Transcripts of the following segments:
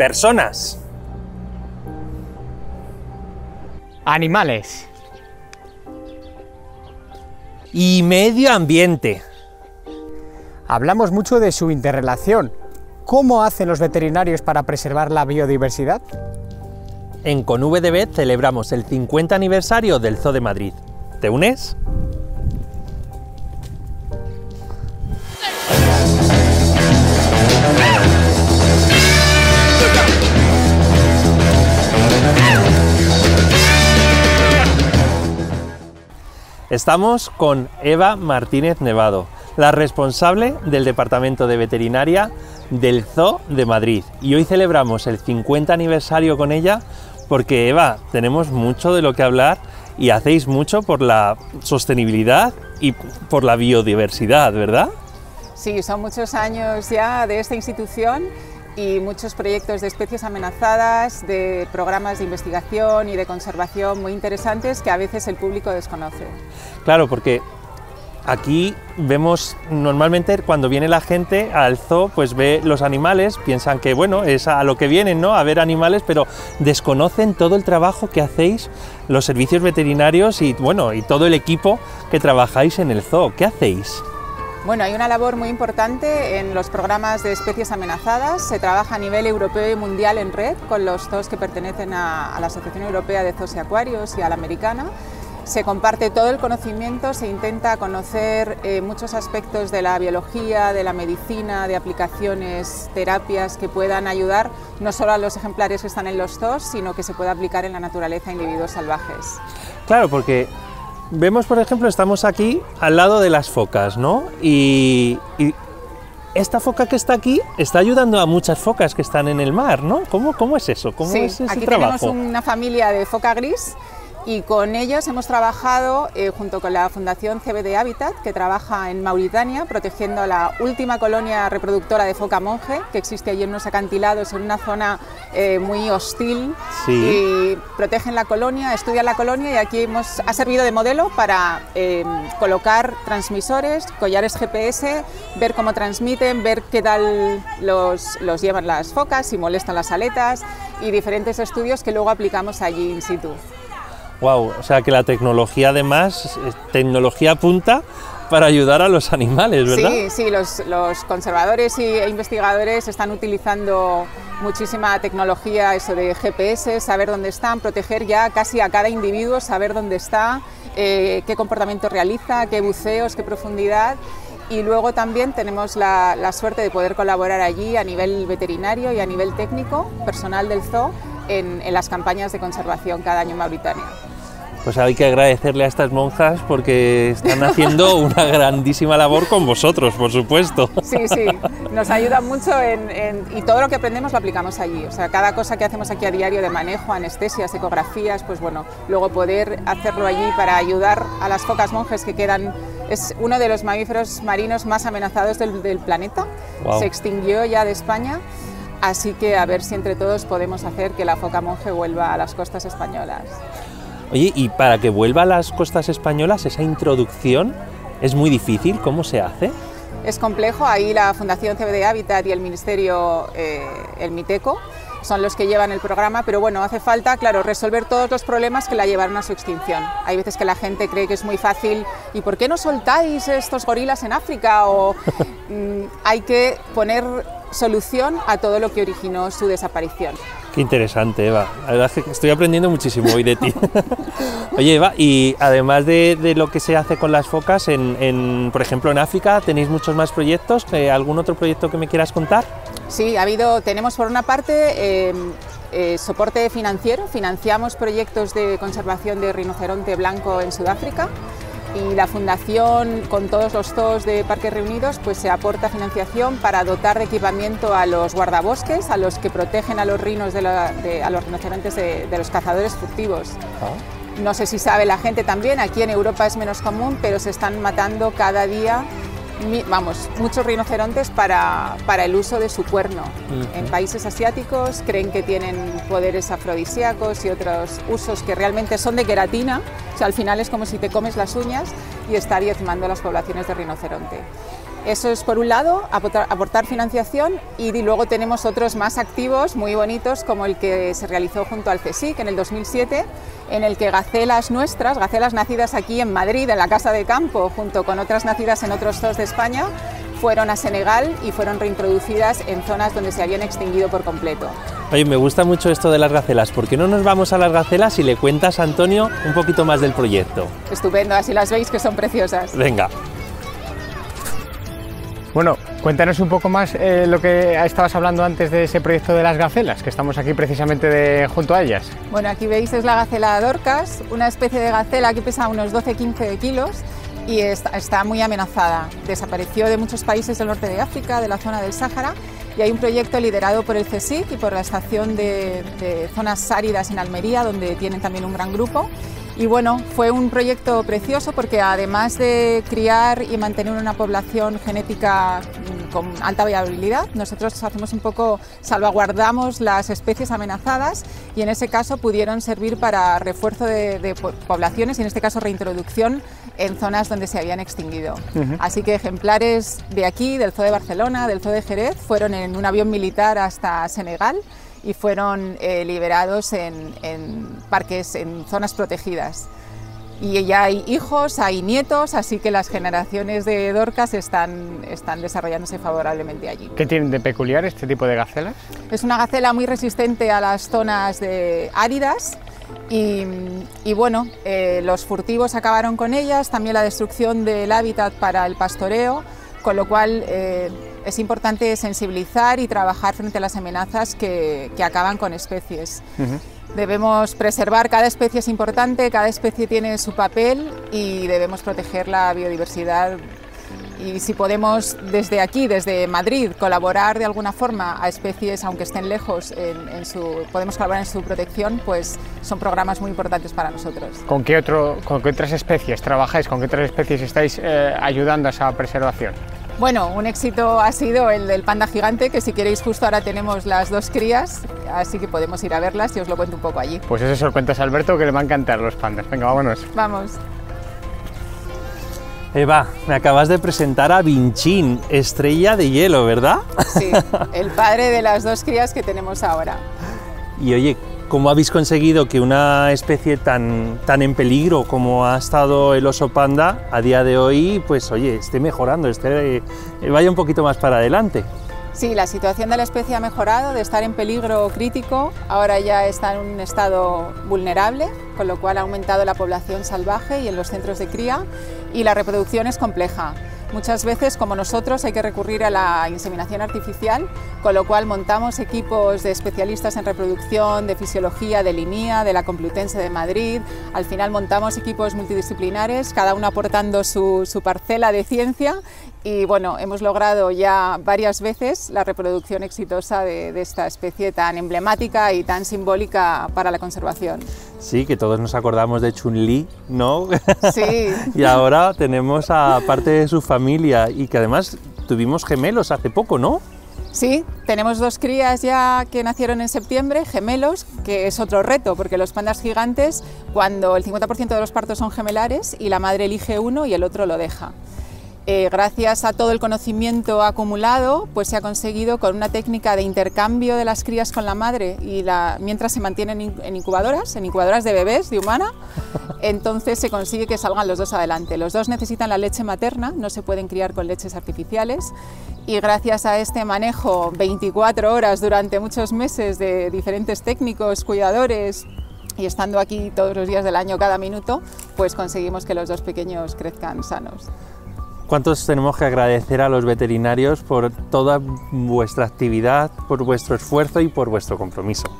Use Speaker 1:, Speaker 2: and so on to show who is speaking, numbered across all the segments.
Speaker 1: personas.
Speaker 2: Animales.
Speaker 1: Y medio ambiente.
Speaker 2: Hablamos mucho de su interrelación. ¿Cómo hacen los veterinarios para preservar la biodiversidad?
Speaker 1: En ConVDB celebramos el 50 aniversario del Zoo de Madrid. ¿Te unes? Estamos con Eva Martínez Nevado, la responsable del Departamento de Veterinaria del Zoo de Madrid. Y hoy celebramos el 50 aniversario con ella porque, Eva, tenemos mucho de lo que hablar y hacéis mucho por la sostenibilidad y por la biodiversidad, ¿verdad?
Speaker 3: Sí, son muchos años ya de esta institución y muchos proyectos de especies amenazadas, de programas de investigación y de conservación muy interesantes que a veces el público desconoce.
Speaker 1: Claro, porque aquí vemos normalmente cuando viene la gente al zoo, pues ve los animales, piensan que bueno, es a lo que vienen, ¿no? A ver animales, pero desconocen todo el trabajo que hacéis los servicios veterinarios y bueno, y todo el equipo que trabajáis en el zoo. ¿Qué hacéis?
Speaker 3: Bueno, hay una labor muy importante en los programas de especies amenazadas. Se trabaja a nivel europeo y mundial en red con los zoos que pertenecen a, la Asociación Europea de Zoos y Acuarios y a la americana. Se comparte todo el conocimiento, se intenta conocer eh, muchos aspectos de la biología, de la medicina, de aplicaciones, terapias que puedan ayudar no solo a los ejemplares que están en los zoos, sino que se pueda aplicar en la naturaleza a individuos salvajes.
Speaker 1: Claro, porque vemos, por ejemplo, estamos aquí al lado de las focas, ¿no? Y, esta foca que está aquí está ayudando a muchas focas que están en el mar, ¿no? ¿Cómo, cómo es eso? ¿Cómo es ese
Speaker 3: aquí
Speaker 1: trabajo?
Speaker 3: tenemos una familia de foca gris y con ellos hemos trabajado eh, junto con la Fundación CBD Habitat, que trabaja en Mauritania protegiendo a la última colonia reproductora de foca monje, que existe allí en unos acantilados, en una zona eh, muy hostil. Y protegen la colonia, estudian la colonia y aquí hemos, ha servido de modelo para eh, colocar transmisores, collares GPS, ver cómo transmiten, ver qué tal los, los llevan las focas, si molestan las aletas y diferentes estudios que luego aplicamos allí in situ.
Speaker 1: Wow, o sea que la tecnología además, es tecnología punta para ayudar a los animales, ¿verdad?
Speaker 3: Sí, sí, los, conservadores e investigadores están utilizando muchísima tecnología, eso de GPS, saber dónde están, proteger ya casi a cada individuo, saber dónde está, eh, qué comportamiento realiza, qué buceos, qué profundidad. Y luego también tenemos la, suerte de poder colaborar allí a nivel veterinario y a nivel técnico, personal del zoo, en, en las campañas de conservación cada año en Mauritania
Speaker 1: pues hay que agradecerle a estas monjas porque están haciendo una grandísima labor con vosotros, por supuesto.
Speaker 3: Sí, sí, nos ayuda mucho en, y todo lo que aprendemos lo aplicamos allí. O sea, cada cosa que hacemos aquí a diario de manejo, anestesias, ecografías, pues bueno, luego poder hacerlo allí para ayudar a las focas monjes que quedan. Es uno de los mamíferos marinos más amenazados del, planeta. Se extinguió ya de España. Así que a ver si entre todos podemos hacer que la foca monje vuelva a las costas españolas.
Speaker 1: Oye, y para que vuelva a las costas españolas, esa introducción es muy difícil, ¿cómo se hace?
Speaker 3: Es complejo, ahí la Fundación CBD Habitat y el Ministerio, eh, el MITECO, son los que llevan el programa, pero bueno, hace falta, claro, resolver todos los problemas que la llevaron a su extinción. Hay veces que la gente cree que es muy fácil, ¿y por qué no soltáis estos gorilas en África? O mm, hay que poner solución a todo lo que originó su desaparición.
Speaker 1: Qué interesante, Eva. La verdad es que estoy aprendiendo muchísimo hoy de ti. Oye, Eva, y además de, lo que se hace con las focas, en, por ejemplo, en África, ¿tenéis muchos más proyectos? Eh, ¿Algún otro proyecto que me quieras contar?
Speaker 3: Sí, ha habido, tenemos por una parte eh, eh, soporte financiero, financiamos proyectos de conservación de rinoceronte blanco en Sudáfrica y la fundación con todos los zoos de Parques Reunidos pues se aporta financiación para dotar de equipamiento a los guardabosques, a los que protegen a los rinos de, a los rinocerontes de, los cazadores furtivos. Ah. No sé si sabe la gente también, aquí en Europa es menos común, pero se están matando cada día vamos, muchos rinocerontes para, para el uso de su cuerno. En países asiáticos creen que tienen poderes afrodisíacos y otros usos que realmente son de queratina, o sea, al final es como si te comes las uñas y está diezmando las poblaciones de rinoceronte. Eso es por un lado, aportar financiación y luego tenemos otros más activos, muy bonitos, como el que se realizó junto al CSIC en el 2007, en el que gacelas nuestras, gacelas nacidas aquí en Madrid, en la Casa de Campo, junto con otras nacidas en otros zoos de España, fueron a Senegal y fueron reintroducidas en zonas donde se habían extinguido por completo.
Speaker 1: Oye, me gusta mucho esto de las gacelas. ¿Por qué no nos vamos a las gacelas y le cuentas a Antonio un poquito más del proyecto?
Speaker 3: Estupendo, así las veis que son preciosas.
Speaker 1: Venga.
Speaker 2: Bueno, cuéntanos un poco más eh, lo que estabas hablando antes de ese proyecto de las gacelas, que estamos aquí precisamente junto a ellas.
Speaker 3: Bueno, aquí veis es la gacela Dorcas, una especie de gacela que pesa unos 12-15 kilos y está, muy amenazada. Desapareció de muchos países del norte de África, de la zona del Sáhara, y hay un proyecto liderado por el CSIC y por la Estación de, de Zonas Áridas en Almería, donde tienen también un gran grupo y bueno, fue un proyecto precioso porque además de criar y mantener una población genética mm, con alta viabilidad, nosotros hacemos un poco, salvaguardamos las especies amenazadas y en ese caso pudieron servir para refuerzo de, poblaciones y en este caso reintroducción en zonas donde se habían extinguido. Así que ejemplares de aquí, del Zoo de Barcelona, del Zoo de Jerez, fueron en un avión militar hasta Senegal y fueron eh, liberados en, parques, en zonas protegidas. Y ya hay hijos, hay nietos, así que las generaciones de Dorcas están, están desarrollándose favorablemente allí.
Speaker 2: ¿Qué tienen de peculiar este tipo de gacelas?
Speaker 3: Es una gacela muy resistente a las zonas de áridas y, bueno, eh, los furtivos acabaron con ellas, también la destrucción del hábitat para el pastoreo, con lo cual eh, es importante sensibilizar y trabajar frente a las amenazas que, acaban con especies. Debemos preservar, cada especie es importante, cada especie tiene su papel y debemos proteger la biodiversidad. Y si podemos desde aquí, desde Madrid, colaborar de alguna forma a especies, aunque estén lejos, en, su, podemos colaborar en su protección, pues son programas muy importantes para nosotros.
Speaker 2: ¿Con qué, otro, con qué otras especies trabajáis? ¿Con qué otras especies estáis eh, ayudando a esa preservación?
Speaker 3: Bueno, un éxito ha sido el del panda gigante, que si queréis justo ahora tenemos las dos crías, así que podemos ir a verlas y os lo cuento un poco allí.
Speaker 2: Pues eso se lo cuentas a Alberto, que le va a encantar los pandas. Venga, vámonos.
Speaker 3: Vamos.
Speaker 1: Eva, me acabas de presentar a Vinchín, estrella de hielo, ¿verdad?
Speaker 3: Sí, el padre de las dos crías que tenemos ahora.
Speaker 1: Y oye, ¿Cómo habéis conseguido que una especie tan, tan en peligro como ha estado el oso panda a día de hoy, pues oye, esté mejorando, esté, eh, vaya un poquito más para adelante?
Speaker 3: Sí, la situación de la especie ha mejorado, de estar en peligro crítico, ahora ya está en un estado vulnerable, con lo cual ha aumentado la población salvaje y en los centros de cría y la reproducción es compleja. Muchas veces, como nosotros, hay que recurrir a la inseminación artificial, con lo cual montamos equipos de especialistas en reproducción, de fisiología, de línea, de la Complutense de Madrid. Al final montamos equipos multidisciplinares, cada uno aportando su, parcela de ciencia y bueno, hemos logrado ya varias veces la reproducción exitosa de, de esta especie tan emblemática y tan simbólica para la conservación.
Speaker 1: Sí, que todos nos acordamos de Chun-Li, ¿no?
Speaker 3: Sí.
Speaker 1: y ahora tenemos a parte de su familia y que además tuvimos gemelos hace poco, ¿no?
Speaker 3: Sí, tenemos dos crías ya que nacieron en septiembre, gemelos, que es otro reto, porque los pandas gigantes, cuando el 50% de los partos son gemelares y la madre elige uno y el otro lo deja. Eh, gracias a todo el conocimiento acumulado, pues se ha conseguido con una técnica de intercambio de las crías con la madre y la, mientras se mantienen en incubadoras, en incubadoras de bebés, de humana, entonces se consigue que salgan los dos adelante. Los dos necesitan la leche materna, no se pueden criar con leches artificiales y gracias a este manejo 24 horas durante muchos meses de diferentes técnicos, cuidadores, y estando aquí todos los días del año, cada minuto, pues conseguimos que los dos pequeños crezcan sanos.
Speaker 1: ¿Cuántos tenemos que agradecer a los veterinarios por toda vuestra actividad, por vuestro esfuerzo y por vuestro compromiso?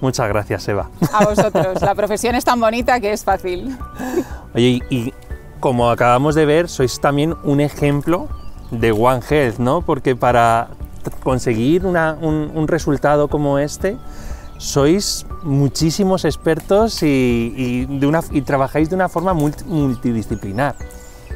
Speaker 1: Muchas gracias, Eva.
Speaker 3: A vosotros. La profesión es tan bonita que es fácil.
Speaker 1: Oye, y como acabamos de ver, sois también un ejemplo de One Health, ¿no? Porque para conseguir un, resultado como este, sois muchísimos expertos y, y trabajáis de una forma multidisciplinar.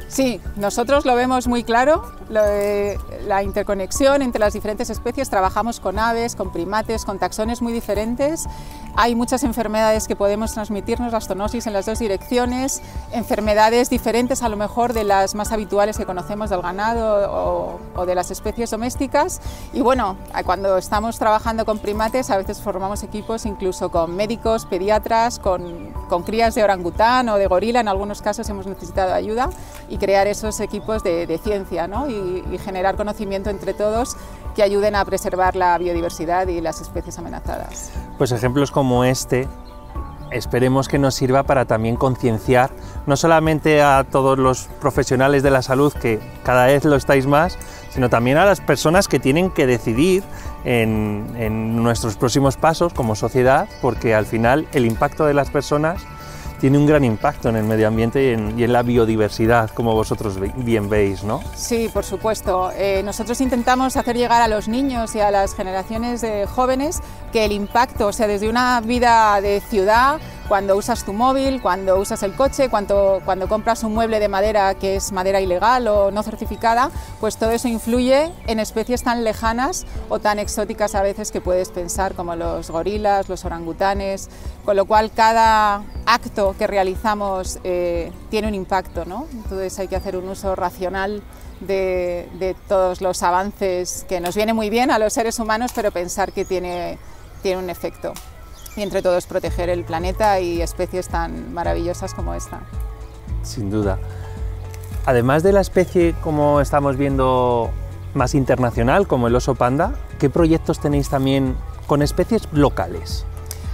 Speaker 3: Sí, nosotros lo vemos muy claro, la interconexión entre las diferentes especies, trabajamos con aves, con primates, con taxones muy diferentes. Hay muchas enfermedades que podemos transmitirnos, la en las dos direcciones, enfermedades diferentes a lo mejor de las más habituales que conocemos del ganado o, de las especies domésticas. Y bueno, cuando estamos trabajando con primates a veces formamos equipos incluso con médicos, pediatras, con, crías de orangután o de gorila, en algunos casos hemos necesitado ayuda y crear esos equipos de, ciencia y, y generar conocimiento entre todos que ayuden a preservar la biodiversidad y las especies amenazadas.
Speaker 1: Pues ejemplos como este esperemos que nos sirva para también concienciar no solamente a todos los profesionales de la salud, que cada vez lo estáis más, sino también a las personas que tienen que decidir en, nuestros próximos pasos como sociedad, porque al final el impacto de las personas tiene un gran impacto en el medio ambiente y en, la biodiversidad, como vosotros bien veis, ¿no?
Speaker 3: Sí, por supuesto. Eh, nosotros intentamos hacer llegar a los niños y a las generaciones de jóvenes que el impacto, o sea, desde una vida de ciudad, cuando usas tu móvil, cuando usas el coche, cuando, cuando compras un mueble de madera que es madera ilegal o no certificada, pues todo eso influye en especies tan lejanas o tan exóticas a veces que puedes pensar, como los gorilas, los orangutanes, con lo cual cada acto que realizamos eh, tiene un impacto, ¿no? Entonces hay que hacer un uso racional de, de, todos los avances que nos viene muy bien a los seres humanos, pero pensar que tiene, tiene un efecto. Y entre todos proteger el planeta y especies tan maravillosas como esta.
Speaker 1: Sin duda. Además de la especie, como estamos viendo, más internacional, como el oso panda, ¿qué proyectos tenéis también con especies locales?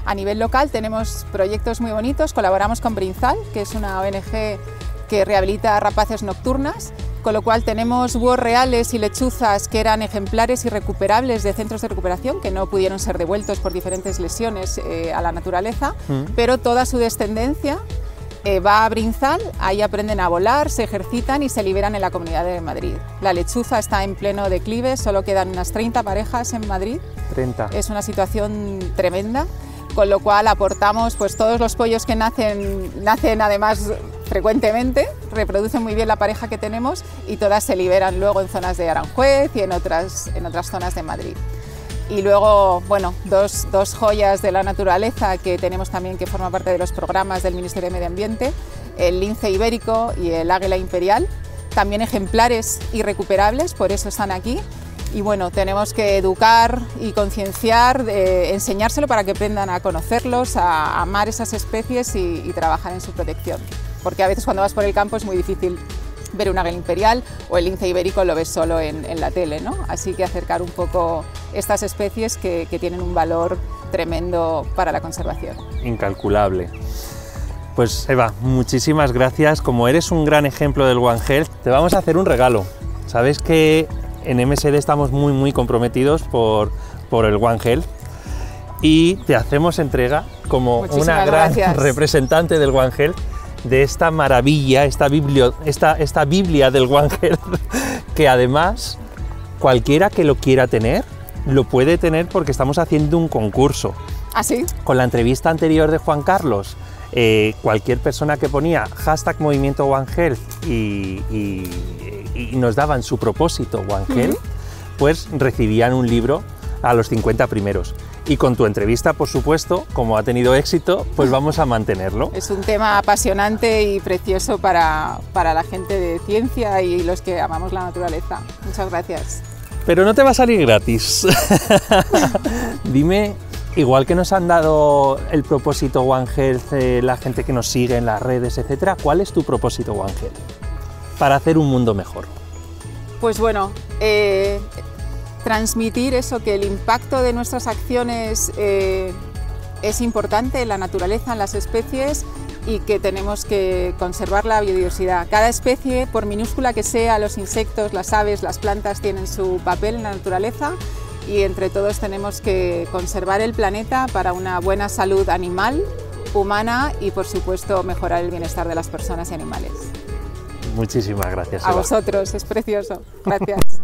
Speaker 3: A nivel local tenemos proyectos muy bonitos, colaboramos con Brinzal, que es una ONG que rehabilita rapaces nocturnas, con lo cual tenemos búhos reales y lechuzas que eran ejemplares irrecuperables de centros de recuperación que no pudieron ser devueltos por diferentes lesiones eh, a la naturaleza, mm. pero toda su descendencia eh, va a Brinzal, ahí aprenden a volar, se ejercitan y se liberan en la Comunidad de Madrid. La lechuza está en pleno declive, solo quedan unas 30 parejas en Madrid.
Speaker 1: 30.
Speaker 3: Es una situación tremenda con lo cual aportamos pues todos los pollos que nacen, nacen además frecuentemente, reproducen muy bien la pareja que tenemos y todas se liberan luego en zonas de Aranjuez y en otras, en otras zonas de Madrid. Y luego, bueno, dos, dos joyas de la naturaleza que tenemos también que forman parte de los programas del Ministerio de Medio Ambiente, el lince ibérico y el águila imperial, también ejemplares irrecuperables, por eso están aquí y bueno, tenemos que educar y concienciar, enseñárselo para que aprendan a conocerlos, a amar esas especies y, trabajar en su protección. Porque a veces cuando vas por el campo es muy difícil ver un águila imperial o el lince ibérico lo ves solo en, la tele, ¿no? Así que acercar un poco estas especies que, tienen un valor tremendo para la conservación.
Speaker 1: Incalculable. Pues Eva, muchísimas gracias. Como eres un gran ejemplo del One Health, te vamos a hacer un regalo. Sabes que en MSD estamos muy muy comprometidos por, por el One Health y te hacemos entrega como una gran representante del One Health de esta maravilla, esta, esta, esta Biblia del One Health, que además cualquiera que lo quiera tener, lo puede tener porque estamos haciendo un concurso.
Speaker 3: ¿Ah, sí?
Speaker 1: Con la entrevista anterior de Juan Carlos, eh, cualquier persona que ponía hashtag movimiento One Health y, nos daban su propósito One Health, pues recibían un libro a los 50 primeros. Y con tu entrevista, por supuesto, como ha tenido éxito, pues vamos a mantenerlo.
Speaker 3: Es un tema apasionante y precioso para, para la gente de ciencia y los que amamos la naturaleza. Muchas gracias.
Speaker 1: Pero no te va a salir gratis. Dime Igual que nos han dado el propósito One Health, eh, la gente que nos sigue en las redes, etcétera, ¿cuál es tu propósito One Health para hacer un mundo mejor?
Speaker 3: Pues bueno, eh, transmitir eso, que el impacto de nuestras acciones eh, es importante en la naturaleza, en las especies y que tenemos que conservar la biodiversidad. Cada especie, por minúscula que sea, los insectos, las aves, las plantas tienen su papel en la naturaleza y entre todos tenemos que conservar el planeta para una buena salud animal, humana y por supuesto mejorar el bienestar de las personas y animales.
Speaker 1: Muchísimas gracias.
Speaker 3: A vosotros, es precioso. Gracias.